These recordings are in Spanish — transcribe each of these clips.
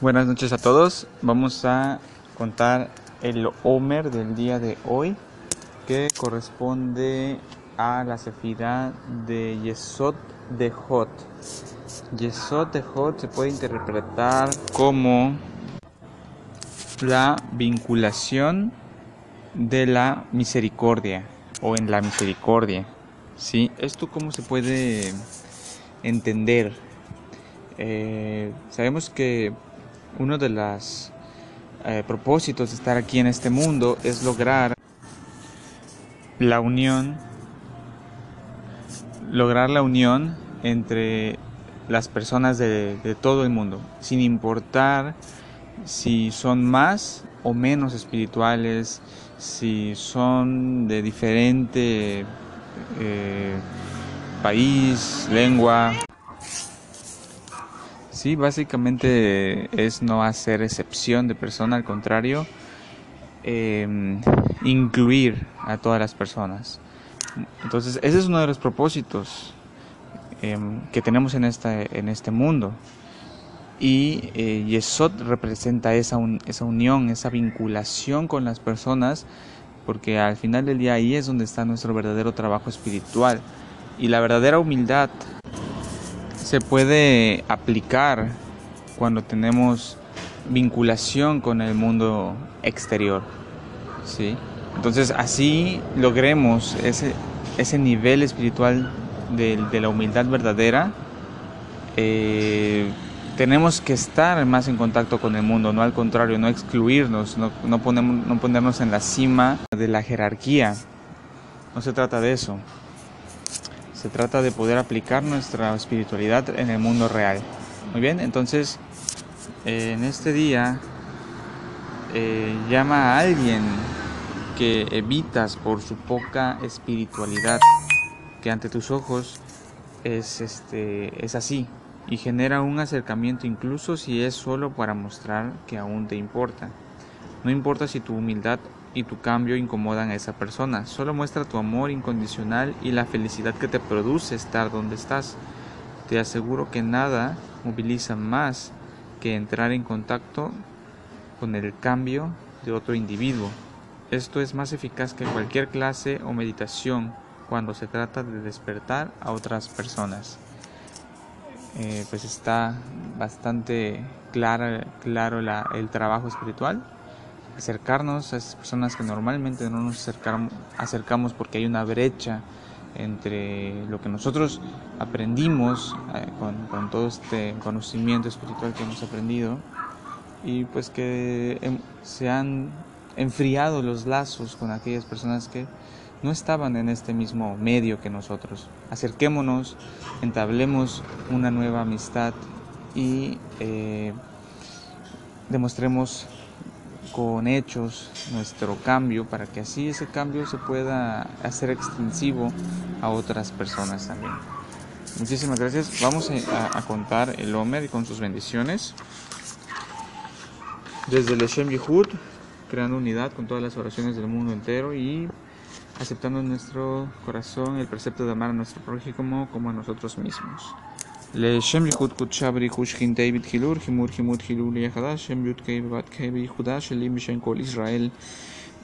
Buenas noches a todos. Vamos a contar el Omer del día de hoy, que corresponde a la sefirá de Yesod de Hot. Yesod de Hot se puede interpretar como la vinculación de la misericordia o en la misericordia. ¿Sí? ¿Esto cómo se puede entender? Eh, sabemos que uno de los eh, propósitos de estar aquí en este mundo es lograr la unión, lograr la unión entre las personas de, todo el mundo, sin importar si son más o menos espirituales, si son de diferente eh, país, lengua. Sí, básicamente es no hacer excepción de persona, al contrario, em, incluir a todas las personas. Entonces, ese es uno de los propósitos em, que tenemos en, esta, en este mundo. Y eh, Yesod representa esa, esa unión, esa vinculación con las personas, porque al final del día ahí es donde está nuestro verdadero trabajo espiritual. Y la verdadera humildad se puede aplicar cuando tenemos vinculación con el mundo exterior. ¿sí? Entonces así logremos ese, ese nivel espiritual de, la humildad verdadera. Eh, tenemos que estar más en contacto con el mundo, no al contrario, no excluirnos, no, no, ponemos, no ponernos en la cima de la jerarquía. No se trata de eso. Se trata de poder aplicar nuestra espiritualidad en el mundo real. Muy bien, entonces eh, en este día eh, llama a alguien que evitas por su poca espiritualidad, que ante tus ojos es, este, es así, y genera un acercamiento incluso si es solo para mostrar que aún te importa. No importa si tu humildad y tu cambio incomodan a esa persona, solo muestra tu amor incondicional y la felicidad que te produce estar donde estás. Te aseguro que nada moviliza más que entrar en contacto con el cambio de otro individuo. Esto es más eficaz que cualquier clase o meditación cuando se trata de despertar a otras personas. Eh, pues está bastante claro la, el trabajo espiritual. Acercarnos a esas personas que normalmente no nos acercamos, porque hay una brecha entre lo que nosotros aprendimos eh, con, todo este conocimiento espiritual que hemos aprendido y pues que se han enfriado los lazos con aquellas personas que no estaban en este mismo medio que nosotros. Acerquémonos, entablemos una nueva amistad y eh, demostremos con hechos nuestro cambio para que así ese cambio se pueda hacer extensivo a otras personas también. Muchísimas gracias. Vamos a, contar el Homer con sus bendiciones. Desde el Shem Yehud, creando unidad con todas las oraciones del mundo entero y aceptando en nuestro corazón el precepto de amar a nuestro prójimo como a nosotros mismos. לשם ייחוד קודשה בריחוש חינטי בתחילור, חימור חימוד חילול יחדה, שם י"ק ו"ק בייחודה שלי בשם כל ישראל.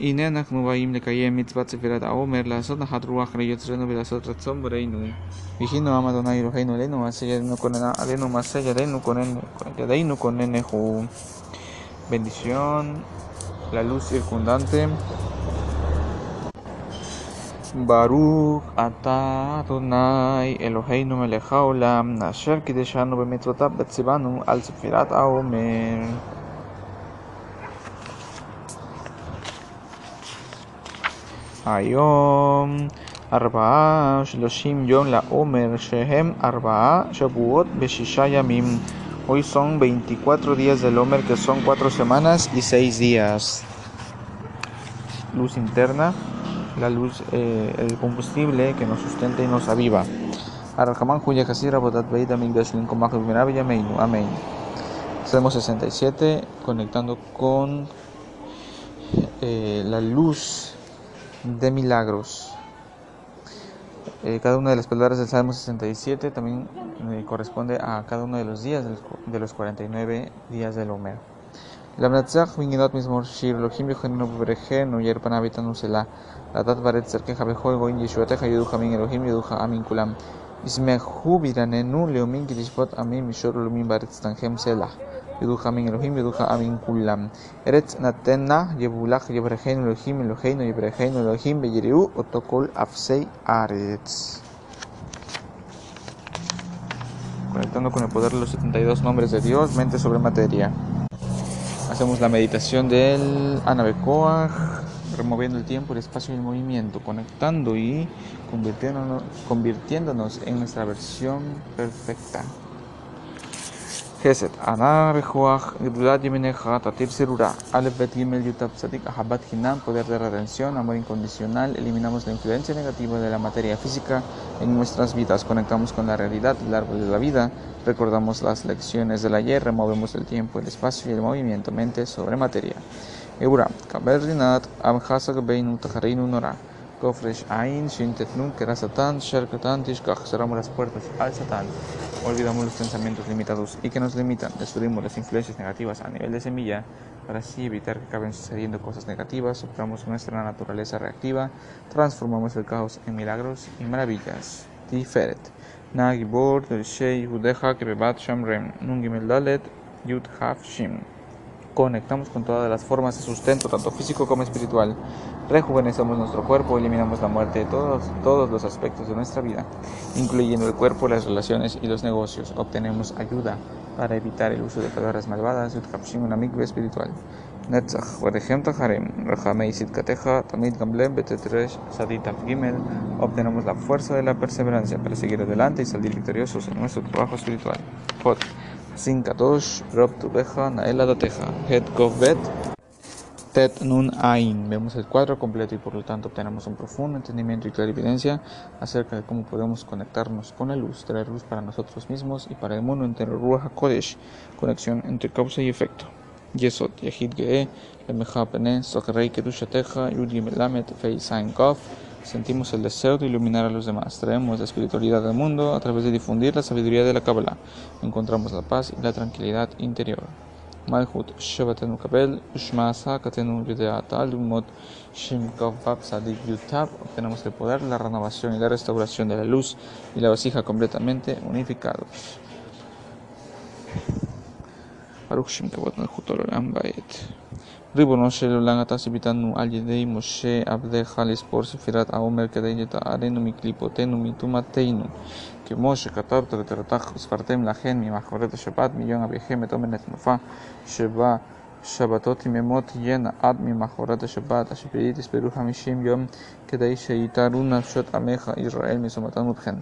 הנה אנחנו באים לקיים מצוות ספירת העומר, לעשות נחת רוח ליוצרנו ולעשות רצון ברינו. ויחינו עם אדוני אלוהינו אלינו, מעשה ידינו כוננה עלינו, מעשה ידינו כונן, ידינו כוננהו. Bendición, la luz circundante. ברוך אתה אדוני אלוהינו מלך העולם, אשר קידשנו במצוותיו וציוונו על ספירת העומר. היום ארבעה שלושים יום לעומר, שהם ארבעה שבועות בשישה ימים. Hoy son 24 días del Homer, que son 4 semanas y 6 días. Luz interna la luz, eh, el combustible que nos sustenta y nos aviva. Amén. Estamos 67 conectando con eh, la luz de milagros. Eh, cada una de las palabras del Salmo 67 también corresponde a cada uno de los días de los 49 días del Homer. למנצח מנגינות מזמור שיר, אלוהים יחננו בברכנו, יאיר פניו איתנו סלה. לדעת ברד צדקך בכל גויים ישועתך יודוך אמין, אלוהים יודוך אמין כולם. ישמחו וירננו לאומים כי תשפוט עמים משור לאומים בארץ תנחם סלה. יודוך אמין אלוהים יודוך אמין כולם. ארץ נתנה יבולך יברכנו אלוהים אלוהינו יברכנו אלוהים ויראו אותו כל אפסי הארץ. Conectando con el poder de los 72 nombres de Dios, mente sobre materia. Hacemos la meditación del Anabecoa, removiendo el tiempo, el espacio y el movimiento, conectando y convirtiéndonos, convirtiéndonos en nuestra versión perfecta. חסד, ענה בכוח, גדולת ימיניך, תטיב סירורה. א', ב', ג', י', ת', Ahabat Hinam, poder de redención, amor incondicional, eliminamos la influencia negativa de la materia física en nuestras vidas, conectamos con la realidad, el árbol de la vida, recordamos las lecciones del ayer, removemos el tiempo, el espacio y el movimiento, mente sobre materia. Eura, Kabel Rinat, Amhasa Gabeinu, Tajarinu Nora. Kofresh Ain, Shintetnun, Kerasatan, Sharkatan, Tishkach. Cerramos las puertas al Satán. Olvidamos los pensamientos limitados y que nos limitan. Destruimos las influencias negativas a nivel de semilla para así evitar que acaben sucediendo cosas negativas. Soplamos nuestra naturaleza reactiva. Transformamos el caos en milagros y maravillas. Tiferet. Nagibor, Shei, Hudeha, Kebebat, Shamrem. Nungimel Dalet, Yud Haf Shim conectamos con todas las formas de sustento, tanto físico como espiritual. Rejuvenecemos nuestro cuerpo, eliminamos la muerte de todos, todos los aspectos de nuestra vida, incluyendo el cuerpo, las relaciones y los negocios. Obtenemos ayuda para evitar el uso de palabras malvadas y un amigo espiritual. Netzach, obtenemos la fuerza de la perseverancia para seguir adelante y salir victoriosos en nuestro trabajo espiritual. Sin Katosh, Rob Tubeja, Naela Dateja, Het Bet, Tet Nun Ain. Vemos el cuadro completo y por lo tanto obtenemos un profundo entendimiento y clarividencia acerca de cómo podemos conectarnos con la luz, traer luz para nosotros mismos y para el mundo entero. Ruach HaKodesh, conexión entre causa y efecto. Yesod, Yahid Ge'e, Lemecha Pene, Socherei Kedushateja, Yud Gimelamet, Fei Sain Kof. Sentimos el deseo de iluminar a los demás. Traemos la espiritualidad al mundo a través de difundir la sabiduría de la Kabbalah. Encontramos la paz y la tranquilidad interior. Shabatenu Kabel, Ushmasa Katenu Yudeat Alumot, Shim Kavab Sadik Yutab. Obtenemos el poder, la renovación y la restauración de la luz y la vasija completamente unificados. Kavot Malchut Olam Bayet. ריבונו של עולם אתה סיביתנו על ידי משה עבדך לספור ספירת העומר כדי לטהרנו מקליפותינו מטומאתנו כמו שכתבת ותורתך ספרתם לכן ממחרת השבת מיום אביכם את עומר נתנופה שבה שבתות יממות תהיינה עד ממחרת השבת השביעית יספרו חמישים יום כדי שיתארו נפשות עמך ישראל מסומתנו ובכן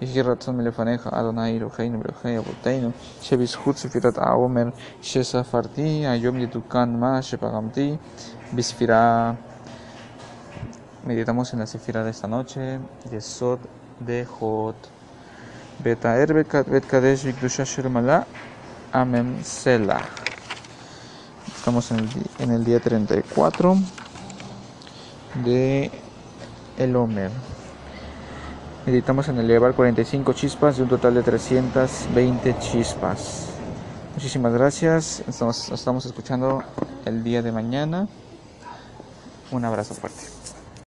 יהי רצון מלפניך אדוני אלוהינו ואלוהי אבותינו שבזכות ספירת העומר שספרתי היום יתוקן מה שפגמתי בספירה Meditamos en la sefira de esta noche, Yesod de Jot. Betaer Bet Kadesh Vikdusha. Estamos en el, día 34 de el Homer. Meditamos en elevar 45 chispas de un total de 320 chispas. Muchísimas gracias. Estamos, estamos escuchando el día de mañana. Un abrazo fuerte.